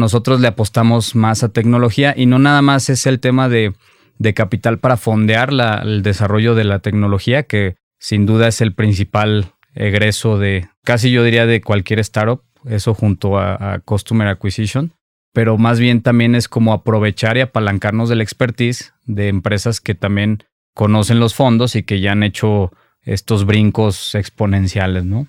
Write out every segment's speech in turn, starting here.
Nosotros le apostamos más a tecnología y no nada más es el tema de, capital para fondear el desarrollo de la tecnología, que sin duda es el principal egreso de casi yo diría de cualquier startup, eso junto a, a Customer Acquisition, pero más bien también es como aprovechar y apalancarnos del expertise de empresas que también conocen los fondos y que ya han hecho estos brincos exponenciales, ¿no?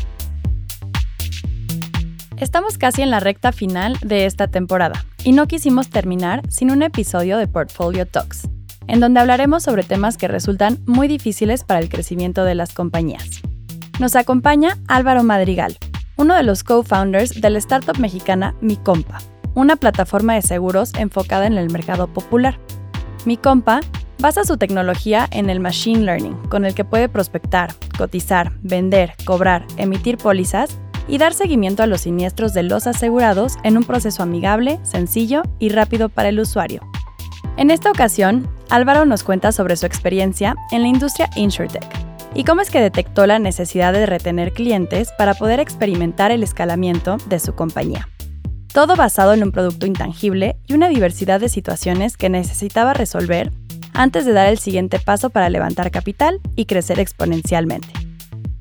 Estamos casi en la recta final de esta temporada y no quisimos terminar sin un episodio de Portfolio Talks, en donde hablaremos sobre temas que resultan muy difíciles para el crecimiento de las compañías. Nos acompaña Álvaro Madrigal, uno de los co-founders de la startup mexicana Mi Compa, una plataforma de seguros enfocada en el mercado popular. Mi Compa basa su tecnología en el machine learning, con el que puede prospectar, cotizar, vender, cobrar, emitir pólizas y dar seguimiento a los siniestros de los asegurados en un proceso amigable, sencillo y rápido para el usuario. En esta ocasión, Álvaro nos cuenta sobre su experiencia en la industria InsurTech y cómo es que detectó la necesidad de retener clientes para poder experimentar el escalamiento de su compañía. Todo basado en un producto intangible y una diversidad de situaciones que necesitaba resolver antes de dar el siguiente paso para levantar capital y crecer exponencialmente.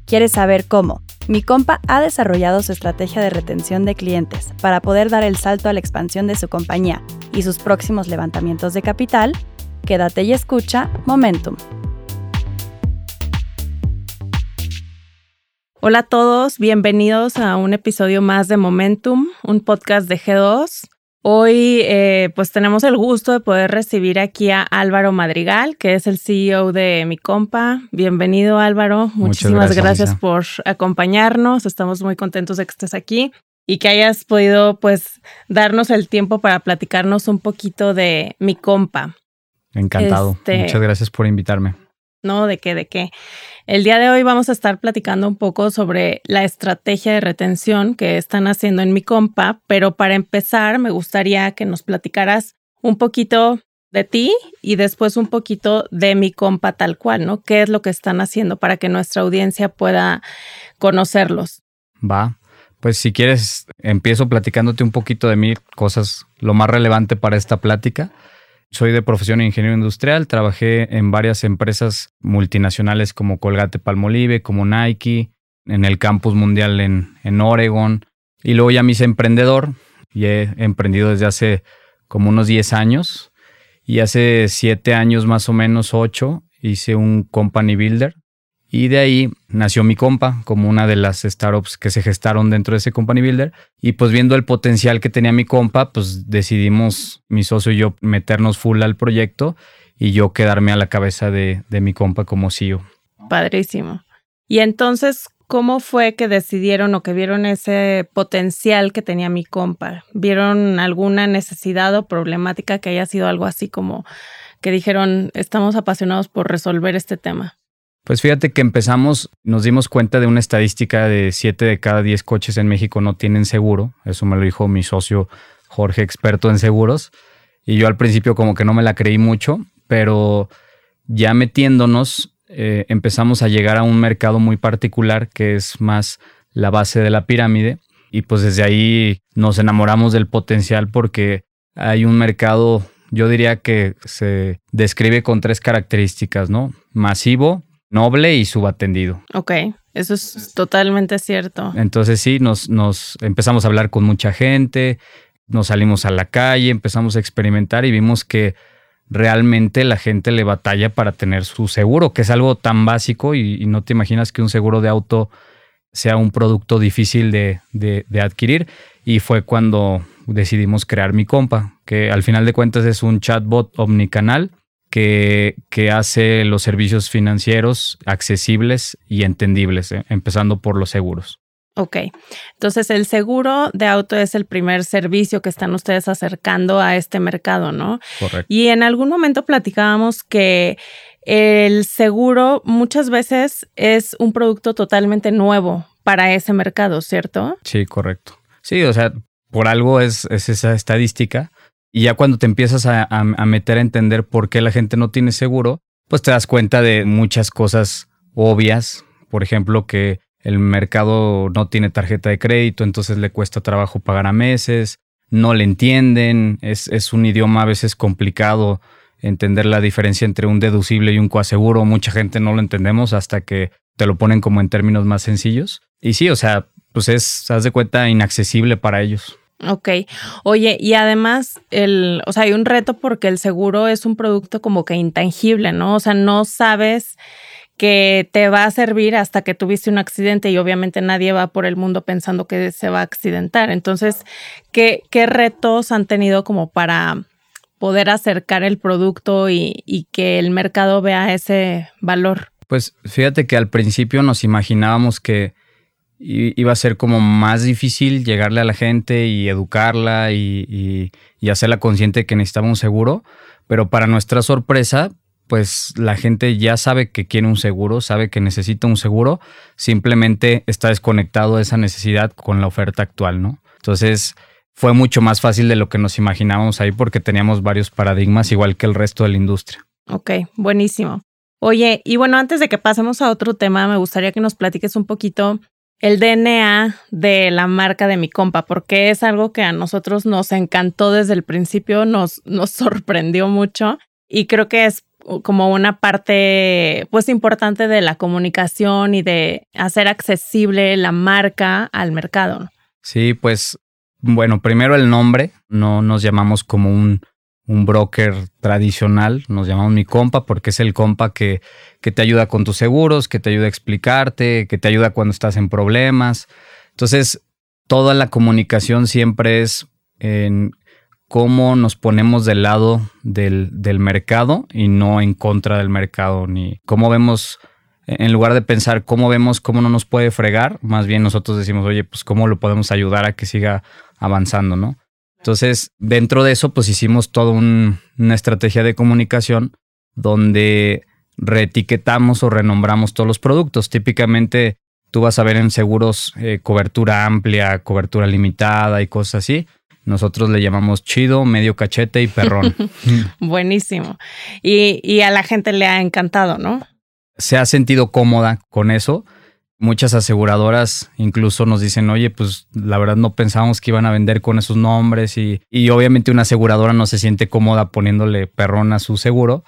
¿Quieres saber cómo? Mi compa ha desarrollado su estrategia de retención de clientes para poder dar el salto a la expansión de su compañía y sus próximos levantamientos de capital. Quédate y escucha Momentum. Hola a todos, bienvenidos a un episodio más de Momentum, un podcast de G2. Hoy eh, pues tenemos el gusto de poder recibir aquí a Álvaro Madrigal, que es el CEO de Mi Compa. Bienvenido Álvaro, muchísimas gracias, por acompañarnos. Estamos muy contentos de que estés aquí y que hayas podido pues darnos el tiempo para platicarnos un poquito de Mi Compa. Encantado. Este Muchas gracias por invitarme. No, de qué, de qué. El día de hoy vamos a estar platicando un poco sobre la estrategia de retención que están haciendo en mi compa, pero para empezar me gustaría que nos platicaras un poquito de ti y después un poquito de mi compa tal cual, ¿no? ¿Qué es lo que están haciendo para que nuestra audiencia pueda conocerlos? Va, pues si quieres empiezo platicándote un poquito de mí, cosas lo más relevante para esta plática. Soy de profesión ingeniero industrial, trabajé en varias empresas multinacionales como Colgate Palmolive, como Nike, en el campus mundial en, en Oregon. Y luego ya me hice emprendedor y he emprendido desde hace como unos 10 años. Y hace 7 años más o menos, 8, hice un company builder y de ahí nació mi compa como una de las startups que se gestaron dentro de ese company builder. Y pues viendo el potencial que tenía mi compa, pues decidimos mi socio y yo meternos full al proyecto y yo quedarme a la cabeza de, de mi compa como CEO. Padrísimo. Y entonces, ¿cómo fue que decidieron o que vieron ese potencial que tenía mi compa? ¿Vieron alguna necesidad o problemática que haya sido algo así como que dijeron, estamos apasionados por resolver este tema? Pues fíjate que empezamos, nos dimos cuenta de una estadística de 7 de cada 10 coches en México no tienen seguro. Eso me lo dijo mi socio Jorge, experto en seguros. Y yo al principio como que no me la creí mucho, pero ya metiéndonos eh, empezamos a llegar a un mercado muy particular que es más la base de la pirámide. Y pues desde ahí nos enamoramos del potencial porque hay un mercado, yo diría que se describe con tres características, ¿no? Masivo, noble y subatendido. Ok, eso es totalmente cierto. Entonces sí, nos, nos empezamos a hablar con mucha gente, nos salimos a la calle, empezamos a experimentar y vimos que realmente la gente le batalla para tener su seguro, que es algo tan básico y, no te imaginas que un seguro de auto sea un producto difícil de, de, de adquirir. Y fue cuando decidimos crear mi compa, que al final de cuentas es un chatbot omnicanal que, hace los servicios financieros accesibles y entendibles, eh, empezando por los seguros. Ok, entonces el seguro de auto es el primer servicio que están ustedes acercando a este mercado, ¿no? Correcto. Y en algún momento platicábamos que el seguro muchas veces es un producto totalmente nuevo para ese mercado, ¿cierto? Sí, correcto. Sí, o sea, por algo es, esa estadística. Y ya cuando te empiezas a, a meter a entender por qué la gente no tiene seguro, pues te das cuenta de muchas cosas obvias. Por ejemplo, que el mercado no tiene tarjeta de crédito, entonces le cuesta trabajo pagar a meses, no le entienden, es, es, un idioma a veces complicado entender la diferencia entre un deducible y un coaseguro, mucha gente no lo entendemos hasta que te lo ponen como en términos más sencillos. Y sí, o sea, pues es, haz de cuenta, inaccesible para ellos. Ok. Oye, y además, el, o sea, hay un reto porque el seguro es un producto como que intangible, ¿no? O sea, no sabes que te va a servir hasta que tuviste un accidente y obviamente nadie va por el mundo pensando que se va a accidentar. Entonces, ¿qué, qué retos han tenido como para poder acercar el producto y, y que el mercado vea ese valor? Pues fíjate que al principio nos imaginábamos que iba a ser como más difícil llegarle a la gente y educarla y, y, hacerla consciente de que necesitaba un seguro, pero para nuestra sorpresa, pues la gente ya sabe que quiere un seguro, sabe que necesita un seguro, simplemente está desconectado de esa necesidad con la oferta actual, ¿no? Entonces fue mucho más fácil de lo que nos imaginábamos ahí porque teníamos varios paradigmas igual que el resto de la industria. Ok, buenísimo. Oye, y bueno, antes de que pasemos a otro tema, me gustaría que nos platiques un poquito el DNA de la marca de mi compa, porque es algo que a nosotros nos encantó desde el principio, nos, nos sorprendió mucho y creo que es como una parte pues importante de la comunicación y de hacer accesible la marca al mercado. Sí, pues bueno, primero el nombre, no nos llamamos como un, un broker tradicional, nos llamamos mi compa porque es el compa que, que te ayuda con tus seguros, que te ayuda a explicarte, que te ayuda cuando estás en problemas. Entonces, toda la comunicación siempre es en cómo nos ponemos del lado del, del, mercado y no en contra del mercado, ni cómo vemos, en lugar de pensar cómo vemos cómo no nos puede fregar, más bien nosotros decimos, oye, pues cómo lo podemos ayudar a que siga avanzando, ¿no? Entonces, dentro de eso, pues hicimos toda un, una estrategia de comunicación donde reetiquetamos o renombramos todos los productos. Típicamente tú vas a ver en seguros eh, cobertura amplia, cobertura limitada y cosas así nosotros le llamamos chido, medio cachete y perrón. Buenísimo. Y, y, a la gente le ha encantado, ¿no? Se ha sentido cómoda con eso. Muchas aseguradoras incluso nos dicen, oye, pues la verdad no pensábamos que iban a vender con esos nombres y, y obviamente una aseguradora no se siente cómoda poniéndole perrón a su seguro,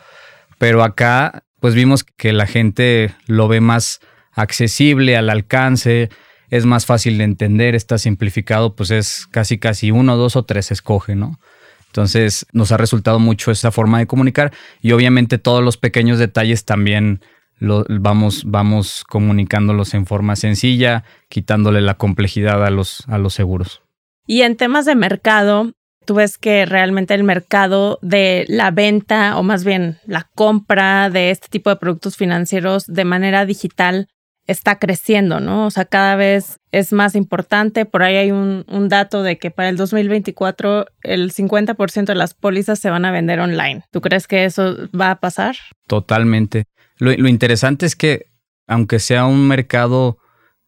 pero acá pues vimos que la gente lo ve más accesible al alcance, es más fácil de entender, está simplificado, pues es casi casi uno, dos o tres escoge, ¿no? Entonces nos ha resultado mucho esa forma de comunicar y obviamente todos los pequeños detalles también lo, vamos, vamos comunicándolos en forma sencilla, quitándole la complejidad a los, a los seguros. Y en temas de mercado, tú ves que realmente el mercado de la venta o más bien la compra de este tipo de productos financieros de manera digital está creciendo, ¿no? O sea, cada vez es más importante. Por ahí hay un, un dato de que para el 2024 el 50% de las pólizas se van a vender online. ¿Tú crees que eso va a pasar? Totalmente. Lo, interesante es que, aunque sea un mercado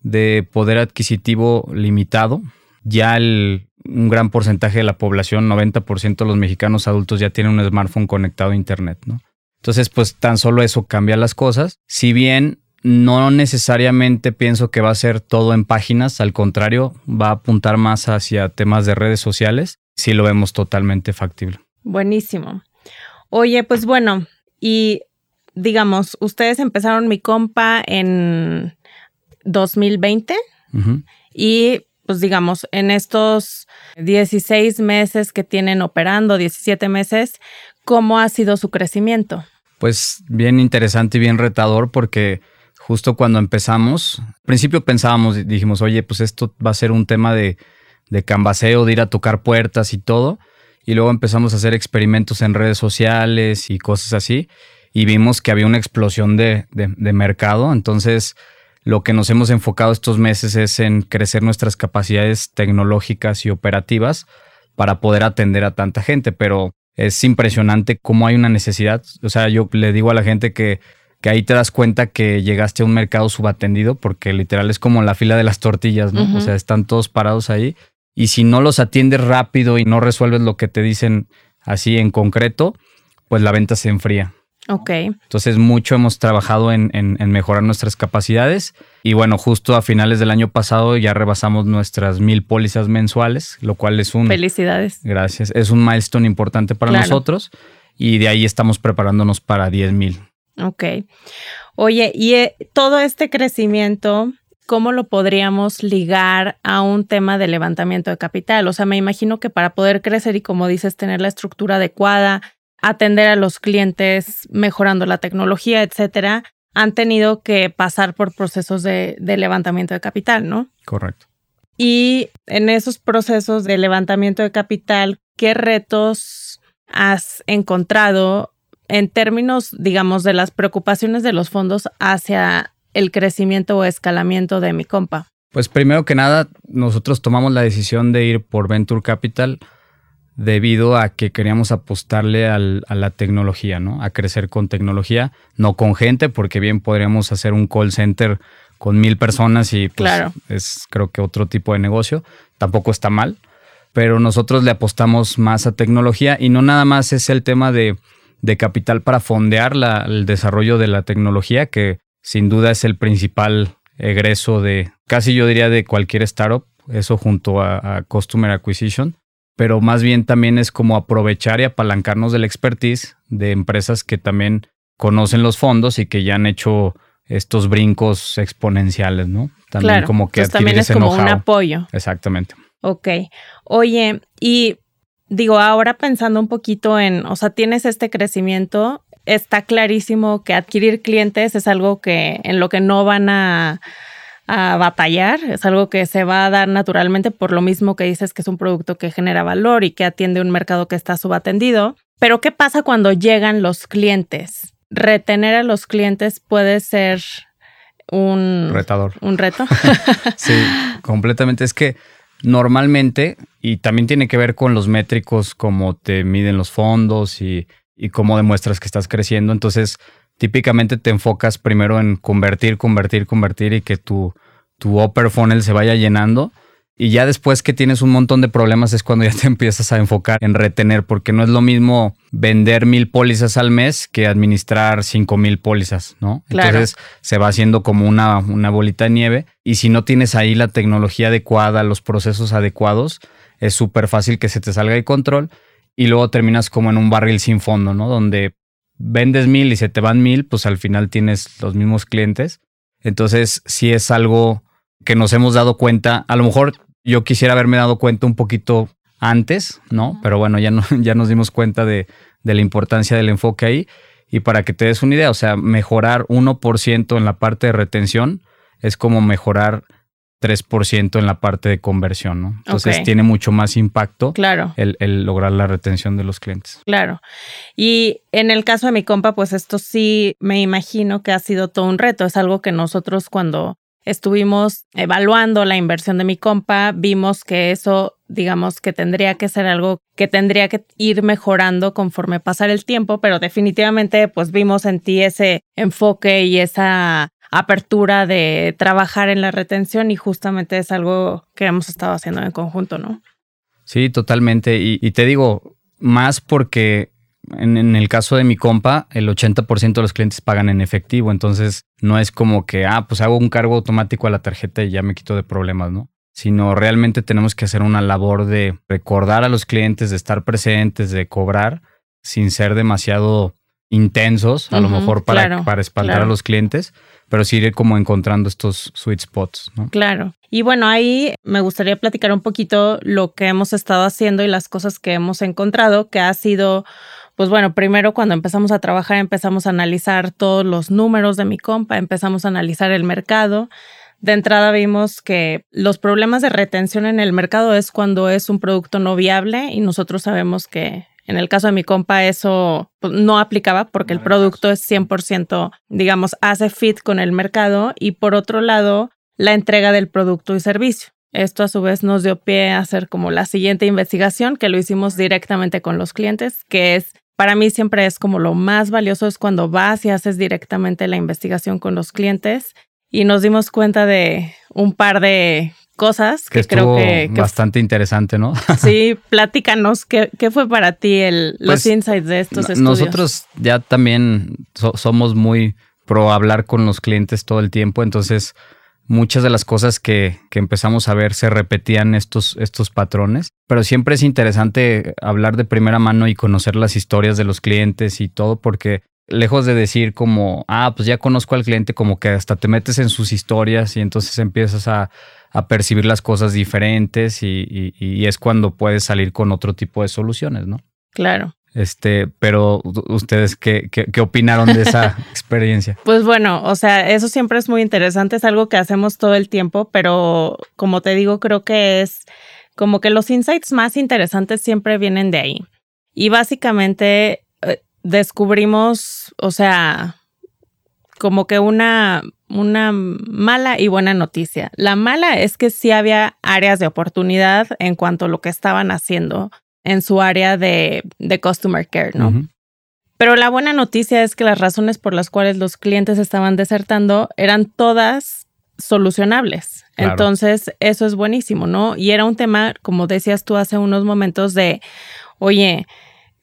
de poder adquisitivo limitado, ya el, un gran porcentaje de la población, 90% de los mexicanos adultos ya tienen un smartphone conectado a Internet, ¿no? Entonces, pues tan solo eso cambia las cosas. Si bien no necesariamente pienso que va a ser todo en páginas, al contrario, va a apuntar más hacia temas de redes sociales, si lo vemos totalmente factible. Buenísimo. Oye, pues bueno, y digamos, ustedes empezaron mi compa en 2020 uh -huh. y pues digamos, en estos 16 meses que tienen operando, 17 meses, ¿cómo ha sido su crecimiento? Pues bien interesante y bien retador porque justo cuando empezamos, al principio pensábamos, dijimos, oye, pues esto va a ser un tema de, de canvaseo, de ir a tocar puertas y todo. Y luego empezamos a hacer experimentos en redes sociales y cosas así. Y vimos que había una explosión de, de, de mercado. Entonces, lo que nos hemos enfocado estos meses es en crecer nuestras capacidades tecnológicas y operativas para poder atender a tanta gente, pero es impresionante cómo hay una necesidad. O sea, yo le digo a la gente que, que ahí te das cuenta que llegaste a un mercado subatendido porque literal es como la fila de las tortillas, ¿no? O sea, están todos parados ahí y si no los atiendes rápido y no resuelves lo que te dicen así en concreto, pues la venta se enfría. Ok. Entonces, mucho hemos trabajado en, mejorar nuestras capacidades. Y bueno, justo a finales del año pasado ya rebasamos nuestras mil pólizas mensuales, lo cual es un. Felicidades. Gracias. Es un milestone importante para nosotros. Y de ahí estamos preparándonos para 10 mil. Ok. Oye, y eh, todo este crecimiento, ¿cómo lo podríamos ligar a un tema de levantamiento de capital? O sea, me imagino que para poder crecer y, como dices, tener la estructura adecuada, atender a los clientes mejorando la tecnología, etcétera, han tenido que pasar por procesos de, levantamiento de capital, ¿no? Correcto. Y en esos procesos de levantamiento de capital, ¿qué retos has encontrado en términos, digamos, de las preocupaciones de los fondos hacia el crecimiento o escalamiento de mi compa? Pues primero que nada, nosotros tomamos la decisión de ir por Venture Capital debido a que queríamos apostarle a la tecnología, ¿no? A crecer con tecnología, no con gente, porque bien podríamos hacer un call center con mil personas y pues es creo que otro tipo de negocio. Tampoco está mal, pero nosotros le apostamos más a tecnología y no nada más es el tema de, capital para fondear el desarrollo de la tecnología, que sin duda es el principal egreso de casi yo diría de cualquier startup, eso junto a Customer Acquisition pero más bien también es como aprovechar y apalancarnos del expertise de empresas que también conocen los fondos y que ya han hecho estos brincos exponenciales, ¿no? También como que pues también es como un apoyo. Exactamente. Ok. Oye, y digo, ahora pensando un poquito en, o sea, tienes este crecimiento, está clarísimo que adquirir clientes es algo que en lo que no van a a batallar, es algo que se va a dar naturalmente por lo mismo que dices que es un producto que genera valor y que atiende un mercado que está subatendido. Pero ¿qué pasa cuando llegan los clientes? Retener a los clientes puede ser un retador. Un reto. sí, completamente. Es que normalmente, y también tiene que ver con los métricos, cómo te miden los fondos y, y cómo demuestras que estás creciendo. Entonces, típicamente te enfocas primero en convertir, convertir, convertir y que tu, tu upper funnel se vaya llenando. Y ya después que tienes un montón de problemas es cuando ya te empiezas a enfocar en retener, porque no es lo mismo vender mil pólizas al mes que administrar cinco mil pólizas, ¿no? Entonces se va haciendo como una, una bolita de nieve. Y si no tienes ahí la tecnología adecuada, los procesos adecuados, es súper fácil que se te salga de control y luego terminas como en un barril sin fondo, ¿no? Donde vendes mil y se te van mil, pues al final tienes los mismos clientes. Entonces, si es algo que nos hemos dado cuenta. A lo mejor yo quisiera haberme dado cuenta un poquito antes, ¿no? Pero bueno, ya, no, ya nos dimos cuenta de, de la importancia del enfoque ahí. Y para que te des una idea, o sea, mejorar 1% en la parte de retención es como mejorar 3% en la parte de conversión, ¿no? Entonces tiene mucho más impacto claro. el, lograr la retención de los clientes. Claro. Y en el caso de mi compa, pues esto sí me imagino que ha sido todo un reto. Es algo que nosotros cuando estuvimos evaluando la inversión de mi compa, vimos que eso, digamos, que tendría que ser algo que tendría que ir mejorando conforme pasar el tiempo, pero definitivamente pues vimos en ti ese enfoque y esa apertura de trabajar en la retención y justamente es algo que hemos estado haciendo en conjunto, ¿no? Sí, totalmente. Y, te digo, más porque en, el caso de mi compa, el 80% de los clientes pagan en efectivo, entonces no es como que, ah, pues hago un cargo automático a la tarjeta y ya me quito de problemas, ¿no? Sino realmente tenemos que hacer una labor de recordar a los clientes, de estar presentes, de cobrar, sin ser demasiado intensos, a lo mejor para, para espantar a los clientes, pero sí ir como encontrando estos sweet spots, ¿no? Claro. Y bueno, ahí me gustaría platicar un poquito lo que hemos estado haciendo y las cosas que hemos encontrado, que ha sido, pues bueno, primero cuando empezamos a trabajar empezamos a analizar todos los números de mi compa, empezamos a analizar el mercado. De entrada vimos que los problemas de retención en el mercado es cuando es un producto no viable y nosotros sabemos que En el caso de mi compa eso pues, no aplicaba porque el producto es 100%, digamos, hace fit con el mercado y por otro lado, la entrega del producto y servicio. Esto a su vez nos dio pie a hacer como la siguiente investigación que lo hicimos directamente con los clientes, que es para mí siempre es como lo más valioso es cuando vas y haces directamente la investigación con los clientes y nos dimos cuenta de un par de cosas que, creo que, bastante interesante, ¿no? sí, platícanos qué, qué fue para ti el, los pues, insights de estos estudios. Nosotros ya también somos muy pro hablar con los clientes todo el tiempo, entonces muchas de las cosas que, que, empezamos a ver se repetían estos, estos patrones, pero siempre es interesante hablar de primera mano y conocer las historias de los clientes y todo, porque lejos de decir como, ah, pues ya conozco al cliente, como que hasta te metes en sus historias y entonces empiezas a, a percibir las cosas diferentes y, y, es cuando puedes salir con otro tipo de soluciones, ¿no? Claro. Este, pero ustedes, ¿qué, qué, opinaron de esa experiencia? Pues bueno, o sea, eso siempre es muy interesante, es algo que hacemos todo el tiempo, pero como te digo, creo que es como que los insights más interesantes siempre vienen de ahí. Y básicamente descubrimos, o sea, como que una, una mala y buena noticia. La mala es que sí había áreas de oportunidad en cuanto a lo que estaban haciendo en su área de, de customer care, ¿no? Pero la buena noticia es que las razones por las cuales los clientes estaban desertando eran todas solucionables. Entonces, eso es buenísimo, ¿no? Y era un tema, como decías tú hace unos momentos, de, oye,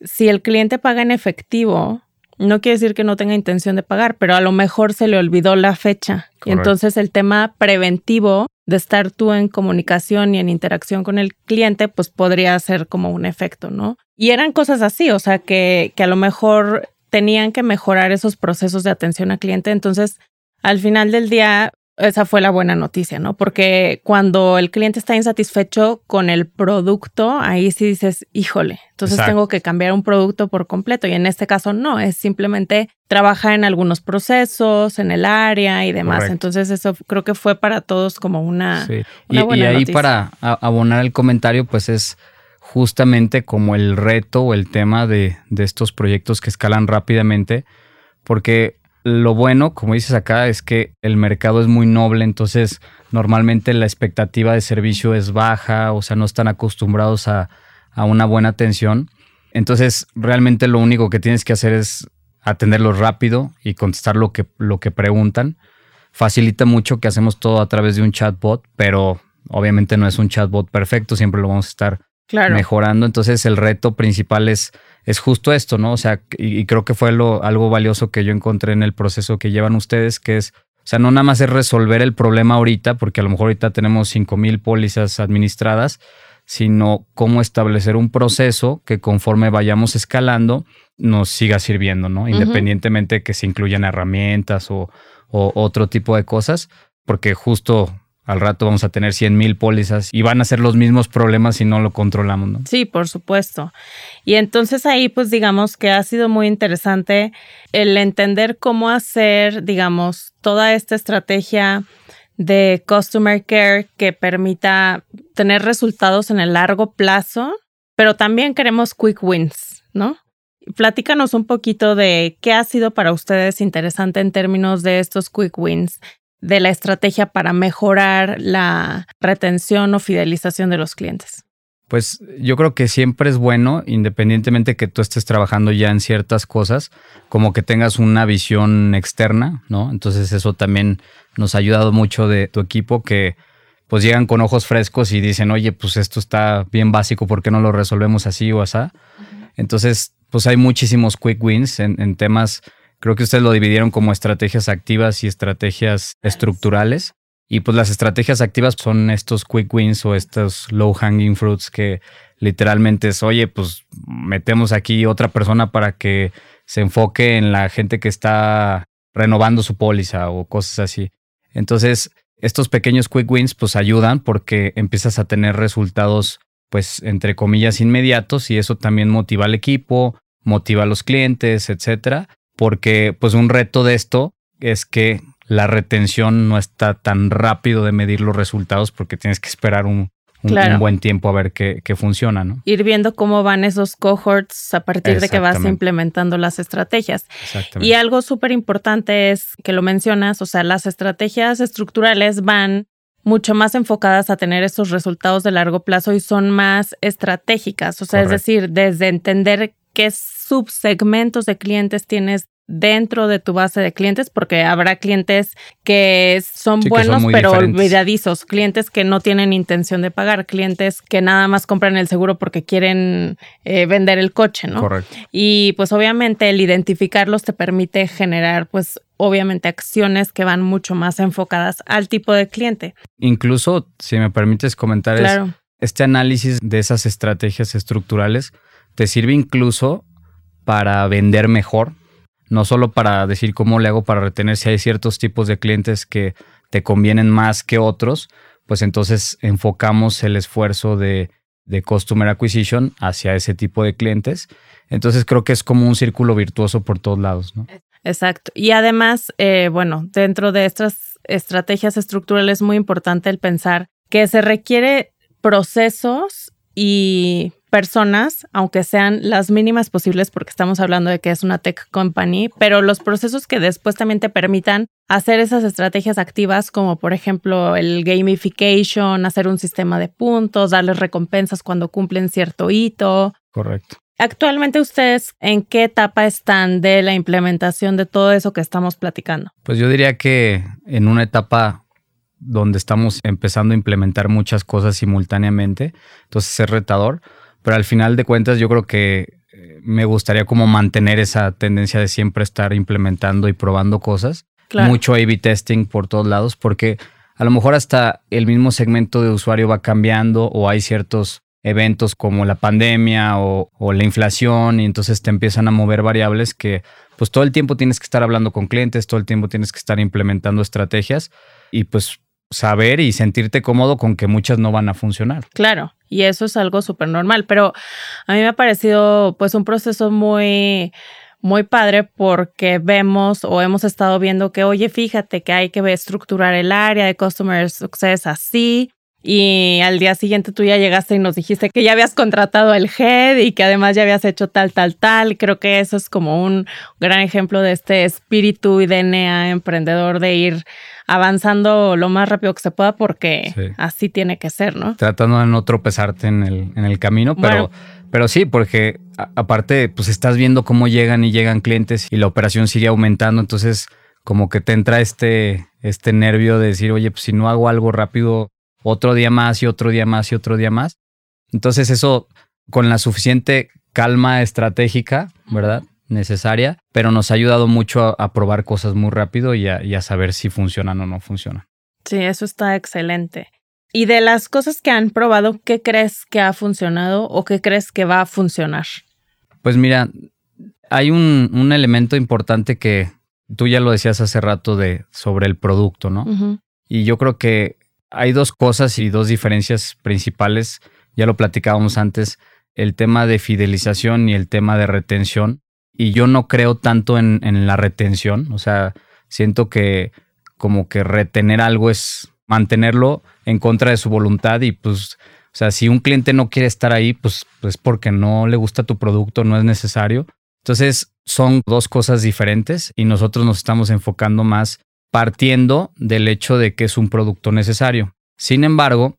si el cliente paga en efectivo, no quiere decir que no tenga intención de pagar, pero a lo mejor se le olvidó la fecha. Y entonces el tema preventivo de estar tú en comunicación y en interacción con el cliente, pues podría ser como un efecto, ¿no? Y eran cosas así, o sea, que, que a lo mejor tenían que mejorar esos procesos de atención al cliente. Entonces, al final del día, esa fue la buena noticia, ¿no? Porque cuando el cliente está insatisfecho con el producto, ahí sí dices, híjole, entonces tengo que cambiar un producto por completo. Y en este caso no, es simplemente trabajar en algunos procesos, en el área y demás. Entonces eso creo que fue para todos como una, sí. y, y, ahí para abonar el comentario, pues es justamente como el reto o el tema de, de estos proyectos que escalan rápidamente, porque lo bueno, como dices acá, es que el mercado es muy noble, entonces normalmente la expectativa de servicio es baja, o sea, no están acostumbrados a, una buena atención. Entonces, realmente lo único que tienes que hacer es atenderlo rápido y contestar lo que, lo que preguntan. Facilita mucho que hacemos todo a través de un chatbot, pero obviamente no es un chatbot perfecto, siempre lo vamos a estar mejorando. Entonces, el reto principal es es justo esto, ¿no? O sea, y, creo que fue lo, algo valioso que yo encontré en el proceso que llevan ustedes, que es, o sea, no nada más es resolver el problema ahorita, porque a lo mejor ahorita tenemos 5.000 pólizas administradas, sino cómo establecer un proceso que conforme vayamos escalando nos siga sirviendo, ¿no? Independientemente de que se incluyan herramientas o, o otro tipo de cosas, porque justo al rato vamos a tener 100 mil pólizas y van a ser los mismos problemas si no lo controlamos, ¿no? Sí, por supuesto. Y entonces ahí pues digamos que ha sido muy interesante el entender cómo hacer, digamos, toda esta estrategia de customer care que permita tener resultados en el largo plazo, pero también queremos quick wins, ¿no? Platícanos un poquito de qué ha sido para ustedes interesante en términos de estos quick wins de la estrategia para mejorar la retención o fidelización de los clientes? Pues yo creo que siempre es bueno, independientemente que tú estés trabajando ya en ciertas cosas, como que tengas una visión externa, ¿no? Entonces eso también nos ha ayudado mucho de tu equipo que pues llegan con ojos frescos y dicen, oye, pues esto está bien básico, ¿por qué no lo resolvemos así o así? Entonces, pues hay muchísimos quick wins en, en temas Creo que ustedes lo dividieron como estrategias activas y estrategias estructurales. Y pues las estrategias activas son estos quick wins o estos low hanging fruits que literalmente es, oye, pues metemos aquí otra persona para que se enfoque en la gente que está renovando su póliza o cosas así. Entonces, estos pequeños quick wins pues ayudan porque empiezas a tener resultados pues entre comillas inmediatos y eso también motiva al equipo, motiva a los clientes, etcétera porque pues un reto de esto es que la retención no está tan rápido de medir los resultados porque tienes que esperar un, un, buen tiempo a ver qué, funciona, ¿no? Ir viendo cómo van esos cohorts a partir de que vas implementando las estrategias. Y algo súper importante es que lo mencionas, o sea, las estrategias estructurales van mucho más enfocadas a tener esos resultados de largo plazo y son más estratégicas, o sea, es decir, desde entender qué subsegmentos de clientes tienes dentro de tu base de clientes, porque habrá clientes que son buenos pero olvidadizos, clientes que no tienen intención de pagar, clientes que nada más compran el seguro porque quieren eh, vender el coche, ¿no? Correcto. Y pues obviamente el identificarlos te permite generar pues obviamente acciones que van mucho más enfocadas al tipo de cliente. Incluso, si me permites comentar, este análisis de esas estrategias estructurales te sirve incluso para vender mejor no solo para decir cómo le hago para retener si hay ciertos tipos de clientes que te convienen más que otros, pues entonces enfocamos el esfuerzo de, Customer Acquisition hacia ese tipo de clientes. Entonces creo que es como un círculo virtuoso por todos lados. ¿no? Exacto. Y además, eh, bueno, dentro de estas estrategias estructurales es muy importante el pensar que se requiere procesos y personas, aunque sean las mínimas posibles, porque estamos hablando de que es una tech company, pero los procesos que después también te permitan hacer esas estrategias activas, como por ejemplo el gamification, hacer un sistema de puntos, darles recompensas cuando cumplen cierto hito. Correcto. Actualmente ustedes, ¿en qué etapa están de la implementación de todo eso que estamos platicando? Pues yo diría que en una etapa donde estamos empezando a implementar muchas cosas simultáneamente, entonces es retador pero al final de cuentas yo creo que eh, me gustaría como mantener esa tendencia de siempre estar implementando y probando cosas. Mucho A-B testing por todos lados, porque a lo mejor hasta el mismo segmento de usuario va cambiando o hay ciertos eventos como la pandemia o, o, la inflación y entonces te empiezan a mover variables que pues todo el tiempo tienes que estar hablando con clientes, todo el tiempo tienes que estar implementando estrategias y pues saber y sentirte cómodo con que muchas no van a funcionar. Claro, y eso es algo súper normal, pero a mí me ha parecido pues un proceso muy muy padre porque vemos o hemos estado viendo que, oye, fíjate que hay que estructurar el área de Customer Success así. Y al día siguiente tú ya llegaste y nos dijiste que ya habías contratado al head y que además ya habías hecho tal, tal, tal. Creo que eso es como un gran ejemplo de este espíritu y DNA emprendedor de ir avanzando lo más rápido que se pueda porque así tiene que ser, ¿no? Tratando de no tropezarte en el, en el camino, pero, pero sí, porque aparte, pues estás viendo cómo llegan y llegan clientes y la operación sigue aumentando, entonces como que te entra este, este nervio de decir, oye, pues si no hago algo rápido, otro día más y otro día más y otro día más. Entonces eso, con la suficiente calma estratégica, ¿verdad? necesaria, pero nos ha ayudado mucho a, probar cosas muy rápido y a, saber si funcionan o no funcionan. Sí, eso está excelente. Y de las cosas que han probado, ¿qué crees que ha funcionado o qué crees que va a funcionar? Pues mira, hay un, elemento importante que tú ya lo decías hace rato de sobre el producto, ¿no? Y yo creo que hay dos cosas y dos diferencias principales. Ya lo platicábamos antes, el tema de fidelización y el tema de retención y yo no creo tanto en, la retención. O sea, siento que como que retener algo es mantenerlo en contra de su voluntad y pues, o sea, si un cliente no quiere estar ahí, pues, pues porque no le gusta tu producto, no es necesario. Entonces, son dos cosas diferentes y nosotros nos estamos enfocando más partiendo del hecho de que es un producto necesario. Sin embargo,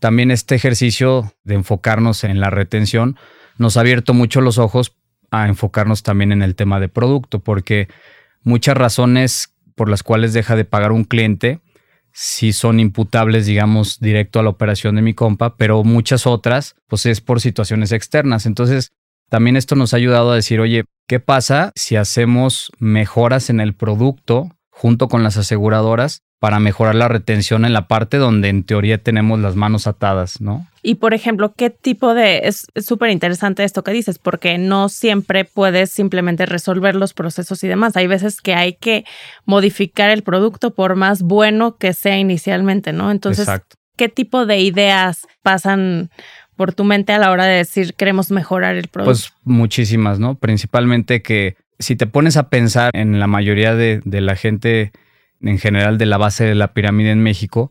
también este ejercicio de enfocarnos en la retención nos ha abierto mucho los ojos a enfocarnos también en el tema de producto, porque muchas razones por las cuales deja de pagar un cliente sí son imputables, digamos, directo a la operación de mi compa, pero muchas otras, pues es por situaciones externas. Entonces, también esto nos ha ayudado a decir, oye, ¿qué pasa si hacemos mejoras en el producto junto con las aseguradoras para mejorar la retención en la parte donde en teoría tenemos las manos atadas, ¿no? Y por ejemplo, ¿qué tipo de... Es súper interesante esto que dices, porque no siempre puedes simplemente resolver los procesos y demás. Hay veces que hay que modificar el producto por más bueno que sea inicialmente, ¿no? Entonces, ¿qué tipo de ideas pasan por tu mente a la hora de decir queremos mejorar el producto? Pues muchísimas, ¿no? Principalmente que si te pones a pensar en la mayoría de, de la gente en general de la base de la pirámide en México,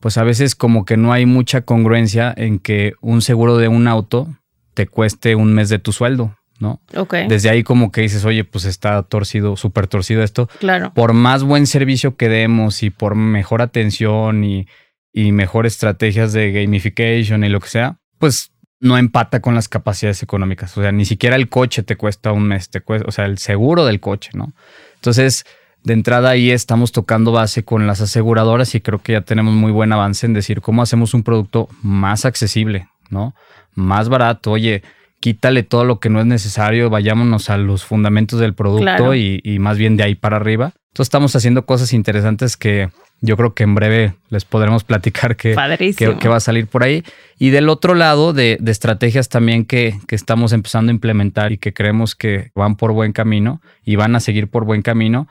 pues a veces como que no hay mucha congruencia en que un seguro de un auto te cueste un mes de tu sueldo, ¿no? Ok. Desde ahí como que dices, oye, pues está torcido, súper torcido esto. Claro. Por más buen servicio que demos y por mejor atención y, y mejor estrategias de gamification y lo que sea, pues no empata con las capacidades económicas. O sea, ni siquiera el coche te cuesta un mes, te cuesta, o sea, el seguro del coche, ¿no? Entonces, de entrada ahí estamos tocando base con las aseguradoras y creo que ya tenemos muy buen avance en decir cómo hacemos un producto más accesible, ¿no? Más barato. Oye, quítale todo lo que no es necesario, vayámonos a los fundamentos del producto Claro. y, y más bien de ahí para arriba. Entonces estamos haciendo cosas interesantes que yo creo que en breve les podremos platicar que, Padrísimo. que, que va a salir por ahí. Y del otro lado, de, de estrategias también que, que estamos empezando a implementar y que creemos que van por buen camino y van a seguir por buen camino,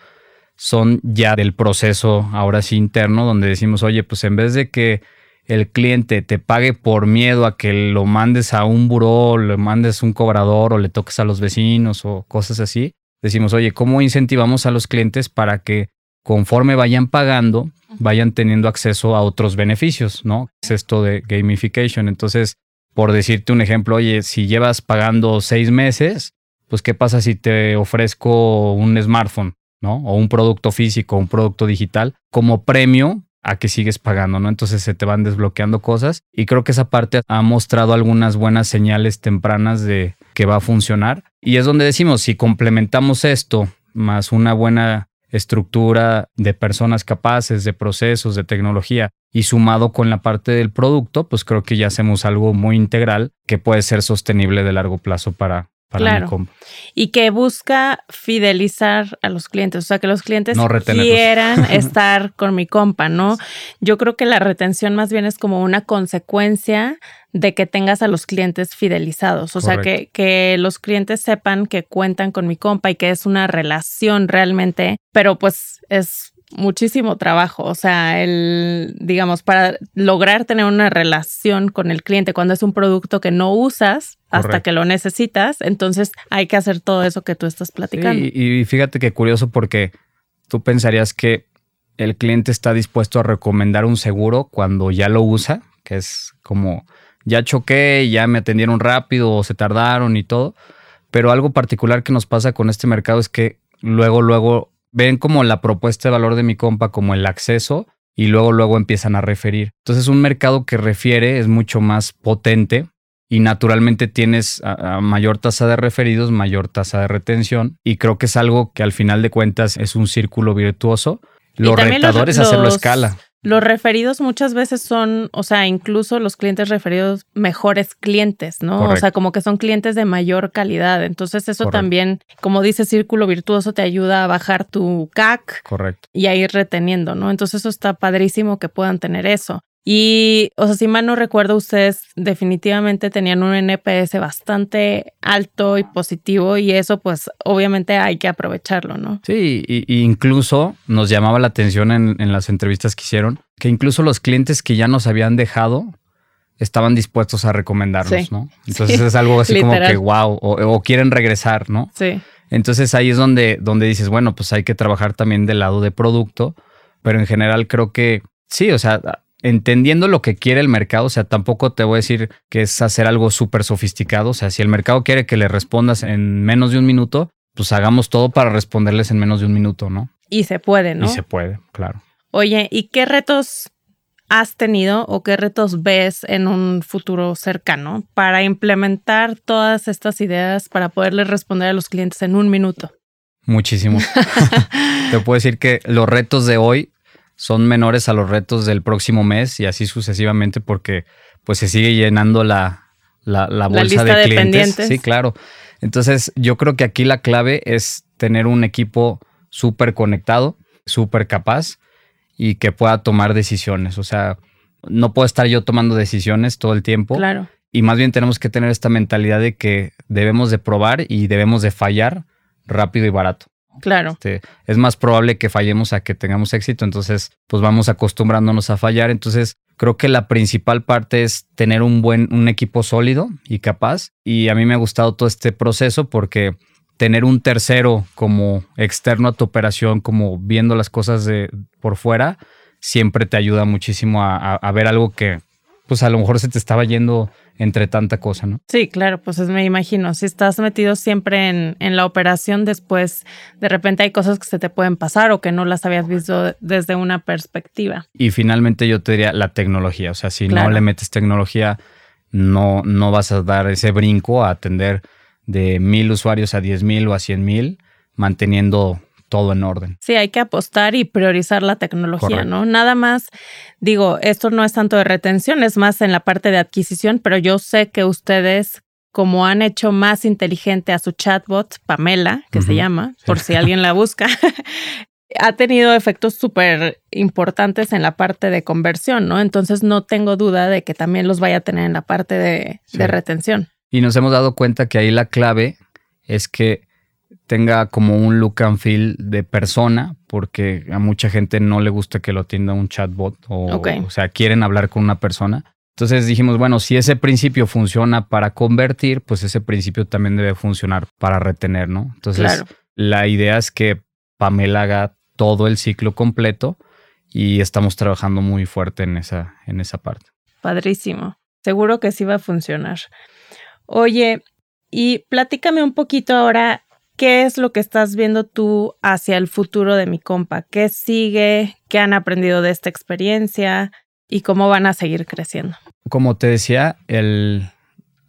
son ya del proceso ahora sí interno, donde decimos, oye, pues en vez de que el cliente te pague por miedo a que lo mandes a un buró, le mandes un cobrador o le toques a los vecinos o cosas así, decimos, oye, ¿cómo incentivamos a los clientes para que conforme vayan pagando, vayan teniendo acceso a otros beneficios, ¿no? Es esto de gamification. Entonces, por decirte un ejemplo, oye, si llevas pagando seis meses, pues ¿qué pasa si te ofrezco un smartphone, ¿no? O un producto físico, un producto digital, como premio a que sigues pagando, ¿no? Entonces se te van desbloqueando cosas y creo que esa parte ha mostrado algunas buenas señales tempranas de que va a funcionar. Y es donde decimos, si complementamos esto más una buena estructura de personas capaces, de procesos, de tecnología y sumado con la parte del producto, pues creo que ya hacemos algo muy integral que puede ser sostenible de largo plazo para, para Claro. mi compa. y que busca fidelizar a los clientes, o sea, que los clientes No quieran estar con mi compa, ¿no? Yo creo que la retención más bien es como una consecuencia de que tengas a los clientes fidelizados, o sea, que, que los clientes sepan que cuentan con mi compa y que es una relación realmente, pero pues es muchísimo trabajo, o sea, el, digamos, para lograr tener una relación con el cliente cuando es un producto que no usas hasta Correcto. que lo necesitas, entonces hay que hacer todo eso que tú estás platicando. Sí, y fíjate que curioso porque tú pensarías que el cliente está dispuesto a recomendar un seguro cuando ya lo usa, que es como ya choqué, ya me atendieron rápido o se tardaron y todo. Pero algo particular que nos pasa con este mercado es que luego, luego ven como la propuesta de valor de mi compa como el acceso y luego, luego empiezan a referir. Entonces un mercado que refiere es mucho más potente y naturalmente tienes a, a mayor tasa de referidos, mayor tasa de retención y creo que es algo que al final de cuentas es un círculo virtuoso. Lo también los- retador es hacerlo a escala. Los referidos muchas veces son, o sea, incluso los clientes referidos mejores clientes, ¿no? O sea, como que son clientes de mayor calidad. Entonces eso Correcto. también, como dice Círculo Virtuoso, te ayuda a bajar tu CAC Correcto. y a ir reteniendo, ¿no? Entonces eso está padrísimo que puedan tener eso. Y, o sea, si mal no recuerdo, ustedes definitivamente tenían un NPS bastante alto y positivo y eso pues obviamente hay que aprovecharlo, ¿no? Sí, y, y incluso nos llamaba la atención en, en las entrevistas que hicieron que incluso los clientes que ya nos habían dejado estaban dispuestos a recomendarnos, Sí. ¿no? Entonces Sí, es algo así como que wow, o, o quieren regresar, ¿no? Sí. Entonces ahí es donde, donde dices, bueno, pues hay que trabajar también del lado de producto, pero en general creo que sí, o sea, entendiendo lo que quiere el mercado, o sea, tampoco te voy a decir que es hacer algo súper sofisticado, o sea, si el mercado quiere que le respondas en menos de un minuto, pues hagamos todo para responderles en menos de un minuto, ¿no? Y se puede, ¿no? Y se puede, claro. Oye, ¿y qué retos has tenido o qué retos ves en un futuro cercano para implementar todas estas ideas para poderles responder a los clientes en un minuto? Muchísimo. te puedo decir que los retos de hoy son menores a los retos del próximo mes y así sucesivamente porque pues se sigue llenando la, la, la bolsa de de clientes. pendientes. Sí, claro. Entonces yo creo que aquí la clave es tener un equipo súper conectado, súper capaz y que pueda tomar decisiones. O sea, no puedo estar yo tomando decisiones todo el tiempo Claro, y más bien tenemos que tener esta mentalidad de que debemos de probar y debemos de fallar rápido y barato. Claro. Este, es más probable que fallemos a que tengamos éxito, entonces pues vamos acostumbrándonos a fallar. Entonces creo que la principal parte es tener un buen, un equipo sólido y capaz. Y a mí me ha gustado todo este proceso porque tener un tercero como externo a tu operación, como viendo las cosas de por fuera, siempre te ayuda muchísimo a, ver algo que pues a lo mejor se te estaba yendo entre tanta cosa, ¿no? Sí, claro, pues me imagino, si estás metido siempre en, en, la operación, después de repente hay cosas que se te pueden pasar o que no las habías visto desde una perspectiva. Y finalmente yo te diría la tecnología, o sea, si no le metes tecnología, no, no vas a dar ese brinco a atender de mil usuarios a diez mil o a cien mil, manteniendo todo en orden. Sí, hay que apostar y priorizar la tecnología, ¿no? Nada más, digo, esto no es tanto de retención, es más en la parte de adquisición, pero yo sé que ustedes, como han hecho más inteligente a su chatbot, Pamela, que se llama, por si alguien la busca, ha tenido efectos súper importantes en la parte de conversión, ¿no? Entonces no tengo duda de que también los vaya a tener en la parte de, de retención. Y nos hemos dado cuenta que ahí la clave es que tenga como un look and feel de persona, porque a mucha gente no le gusta que lo atienda un chatbot o, o sea, quieren hablar con una persona. Entonces dijimos, bueno, si ese principio funciona para convertir, pues ese principio también debe funcionar para retener, ¿no? Entonces, la idea es que Pamela haga todo el ciclo completo y estamos trabajando muy fuerte en esa, en esa parte. Padrísimo. Seguro que sí va a funcionar. Oye, y platícame un poquito ahora ¿Qué es lo que estás viendo tú hacia el futuro de mi compa? ¿Qué sigue? ¿Qué han aprendido de esta experiencia? ¿Y cómo van a seguir creciendo? Como te decía, el,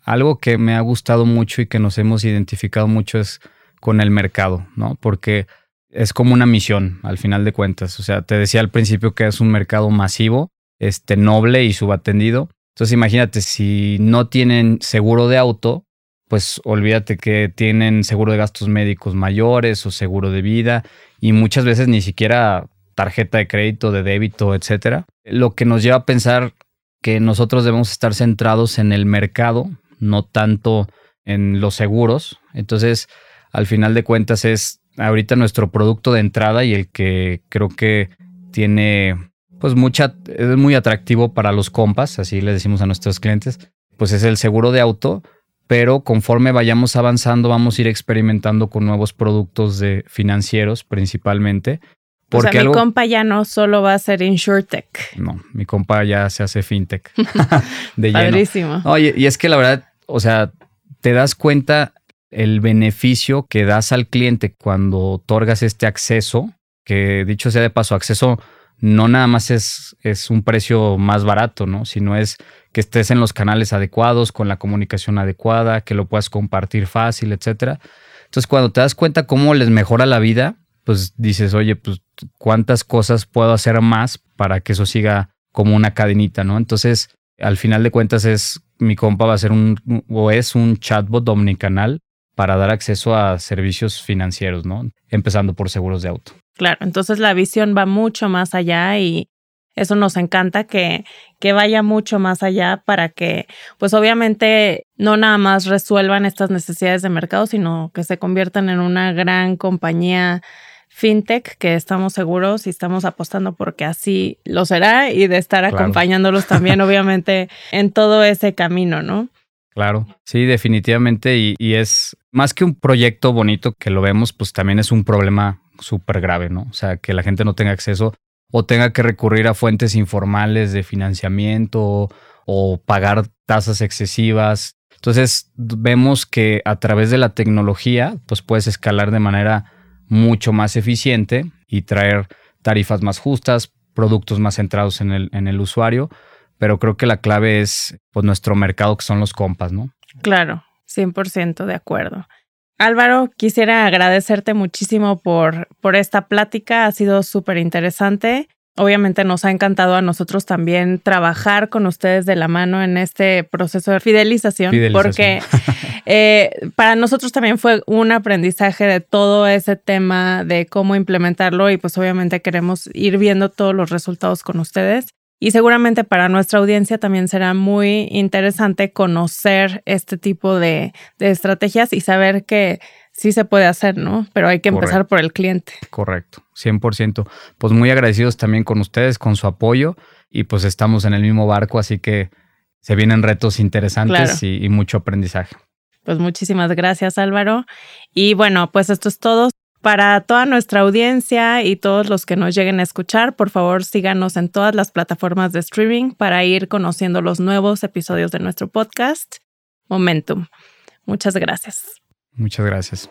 algo que me ha gustado mucho y que nos hemos identificado mucho es con el mercado, ¿no? Porque es como una misión al final de cuentas. O sea, te decía al principio que es un mercado masivo, este noble y subatendido. Entonces imagínate, si no tienen seguro de auto, pues olvídate que tienen seguro de gastos médicos mayores o seguro de vida y muchas veces ni siquiera tarjeta de crédito, de débito, etcétera. Lo que nos lleva a pensar que nosotros debemos estar centrados en el mercado, no tanto en los seguros. Entonces, al final de cuentas es ahorita nuestro producto de entrada y el que creo que tiene pues mucha es muy atractivo para los compas, así le decimos a nuestros clientes, pues es el seguro de auto pero conforme vayamos avanzando vamos a ir experimentando con nuevos productos de financieros principalmente. Porque o sea, mi compa ya no solo va a ser InsurTech. No, mi compa ya se hace FinTech. de Padrísimo. Oye, y es que la verdad, o sea, te das cuenta el beneficio que das al cliente cuando otorgas este acceso, que dicho sea de paso, acceso no nada más es, es un precio más barato, ¿no? Sino es que estés en los canales adecuados, con la comunicación adecuada, que lo puedas compartir fácil, etcétera. Entonces, cuando te das cuenta cómo les mejora la vida, pues dices, oye, pues cuántas cosas puedo hacer más para que eso siga como una cadenita, ¿no? Entonces, al final de cuentas es, mi compa va a ser un, o es un chatbot dominicanal para dar acceso a servicios financieros, ¿no? Empezando por seguros de auto. Claro, entonces la visión va mucho más allá y eso nos encanta que, que vaya mucho más allá para que, pues obviamente, no nada más resuelvan estas necesidades de mercado, sino que se conviertan en una gran compañía fintech que estamos seguros y estamos apostando porque así lo será y de estar acompañándolos también, obviamente, en todo ese camino, ¿no? Claro, sí, definitivamente. Y, y, es más que un proyecto bonito que lo vemos, pues también es un problema súper grave, ¿no? O sea, que la gente no tenga acceso o tenga que recurrir a fuentes informales de financiamiento o, pagar tasas excesivas. Entonces vemos que a través de la tecnología pues puedes escalar de manera mucho más eficiente y traer tarifas más justas, productos más centrados en el, en el usuario, pero creo que la clave es pues nuestro mercado que son los compas, ¿no? Claro, 100% de acuerdo. Álvaro, quisiera agradecerte muchísimo por, por esta plática, ha sido súper interesante. Obviamente nos ha encantado a nosotros también trabajar con ustedes de la mano en este proceso de fidelización, porque eh, para nosotros también fue un aprendizaje de todo ese tema de cómo implementarlo y pues obviamente queremos ir viendo todos los resultados con ustedes. Y seguramente para nuestra audiencia también será muy interesante conocer este tipo de, estrategias y saber que sí se puede hacer, ¿no? Pero hay que empezar por el cliente. Correcto, 100%. Pues muy agradecidos también con ustedes, con su apoyo y pues estamos en el mismo barco, así que se vienen retos interesantes y, y mucho aprendizaje. Pues muchísimas gracias Álvaro. Y bueno, pues esto es todo. Para toda nuestra audiencia y todos los que nos lleguen a escuchar, por favor síganos en todas las plataformas de streaming para ir conociendo los nuevos episodios de nuestro podcast Momentum. Muchas gracias. Muchas gracias.